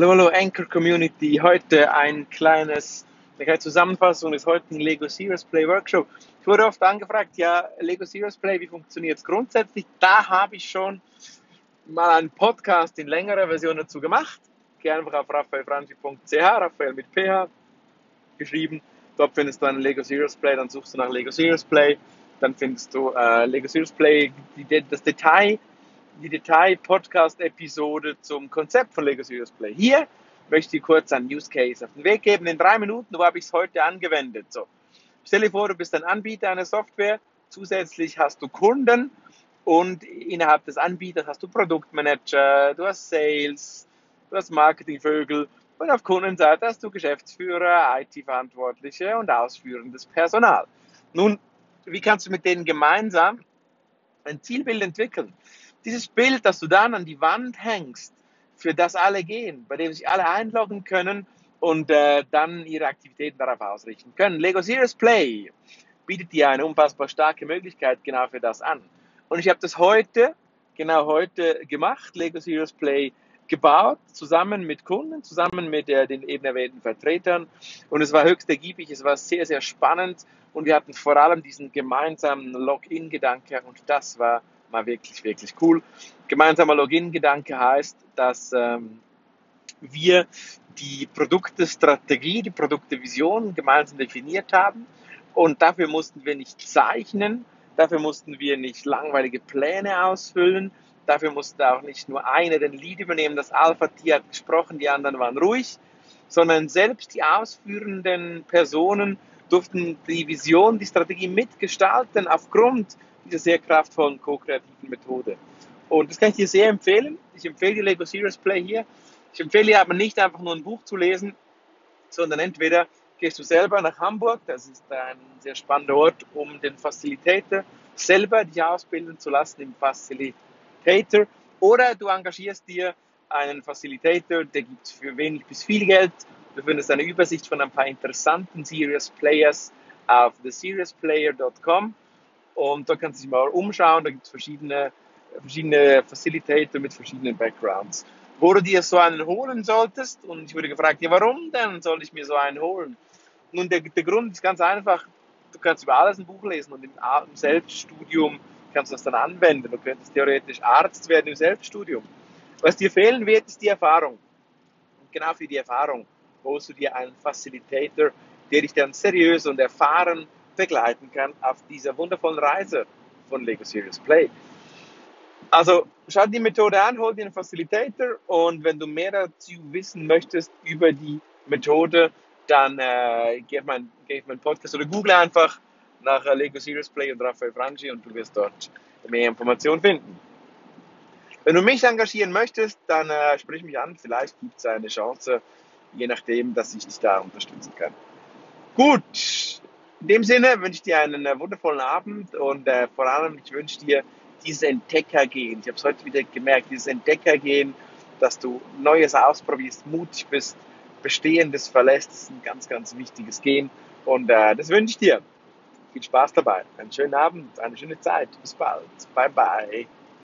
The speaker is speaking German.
Hallo, hallo, Anchor Community. Heute ein kleines, eine kleine Zusammenfassung des heutigen Lego Serious Play Workshop. Ich wurde oft angefragt, ja, Lego Serious Play, wie funktioniert es grundsätzlich? Da habe ich schon mal einen Podcast in längerer Version dazu gemacht. Geh einfach auf raphaelfranchi.ch, Raphael mit PH geschrieben. Dort findest du einen Lego Serious Play, dann suchst du nach Lego Serious Play. Dann findest du äh, Lego Serious Play, die, das Detail die Detail-Podcast-Episode zum Konzept von Lego Serious Play. Hier möchte ich kurz einen Use Case auf den Weg geben. In drei Minuten, wo habe ich es heute angewendet? So. Stell dir vor, du bist ein Anbieter einer Software, zusätzlich hast du Kunden und innerhalb des Anbieters hast du Produktmanager, du hast Sales, du hast Marketingvögel und auf Kundenseite hast du Geschäftsführer, IT-Verantwortliche und ausführendes Personal. Nun, wie kannst du mit denen gemeinsam ein Zielbild entwickeln? Dieses Bild, das du dann an die Wand hängst, für das alle gehen, bei dem sich alle einloggen können und äh, dann ihre Aktivitäten darauf ausrichten können. Lego Serious Play bietet dir eine unfassbar starke Möglichkeit genau für das an. Und ich habe das heute, genau heute gemacht, Lego Serious Play gebaut, zusammen mit Kunden, zusammen mit äh, den eben erwähnten Vertretern. Und es war höchst ergiebig, es war sehr, sehr spannend und wir hatten vor allem diesen gemeinsamen Login-Gedanke und das war mal wirklich, wirklich cool. Gemeinsamer Login-Gedanke heißt, dass ähm, wir die Produktestrategie, die Produktevision gemeinsam definiert haben und dafür mussten wir nicht zeichnen, dafür mussten wir nicht langweilige Pläne ausfüllen, dafür musste auch nicht nur einer den Lead übernehmen, das Alpha-Tier hat gesprochen, die anderen waren ruhig, sondern selbst die ausführenden Personen durften die Vision, die Strategie mitgestalten aufgrund dieser sehr kraftvollen ko-kreativen Methode. Und das kann ich dir sehr empfehlen. Ich empfehle dir Lego Serious Play hier. Ich empfehle dir aber nicht einfach nur ein Buch zu lesen, sondern entweder gehst du selber nach Hamburg, das ist ein sehr spannender Ort, um den Facilitator selber dich ausbilden zu lassen im Facilitator, oder du engagierst dir einen Facilitator, der gibt es für wenig bis viel Geld. Du findest eine Übersicht von ein paar interessanten Serious Players auf theseriousplayer.com und da kannst du dich mal umschauen, da gibt es verschiedene, verschiedene Facilitator mit verschiedenen Backgrounds. Wo du dir so einen holen solltest, und ich wurde gefragt, ja, warum denn soll ich mir so einen holen? Nun, der, der Grund ist ganz einfach, du kannst über alles ein Buch lesen und im, im Selbststudium kannst du das dann anwenden. Du könntest theoretisch Arzt werden im Selbststudium. Was dir fehlen wird, ist die Erfahrung. Und genau für die Erfahrung holst du dir einen Facilitator, der dich dann seriös und erfahren begleiten kann auf dieser wundervollen Reise von Lego Serious Play. Also schau die Methode an, hol dir einen Facilitator und wenn du mehr dazu wissen möchtest über die Methode, dann äh, geh, auf meinen, Podcast oder google einfach nach äh, Lego Serious Play und Raphael Franchi und du wirst dort mehr Informationen finden. Wenn du mich engagieren möchtest, dann äh, sprich mich an. Vielleicht gibt es eine Chance, je nachdem, dass ich dich da unterstützen kann. Gut, in dem Sinne wünsche ich dir einen äh, wundervollen Abend und äh, vor allem, ich wünsche dir dieses Entdeckergehen. Ich habe es heute wieder gemerkt, dieses Entdeckergehen, dass du Neues ausprobierst, mutig bist, Bestehendes verlässt, ist ein ganz, ganz wichtiges Gehen. Und äh, das wünsche ich dir. Viel Spaß dabei. Einen schönen Abend, eine schöne Zeit. Bis bald. Bye, bye.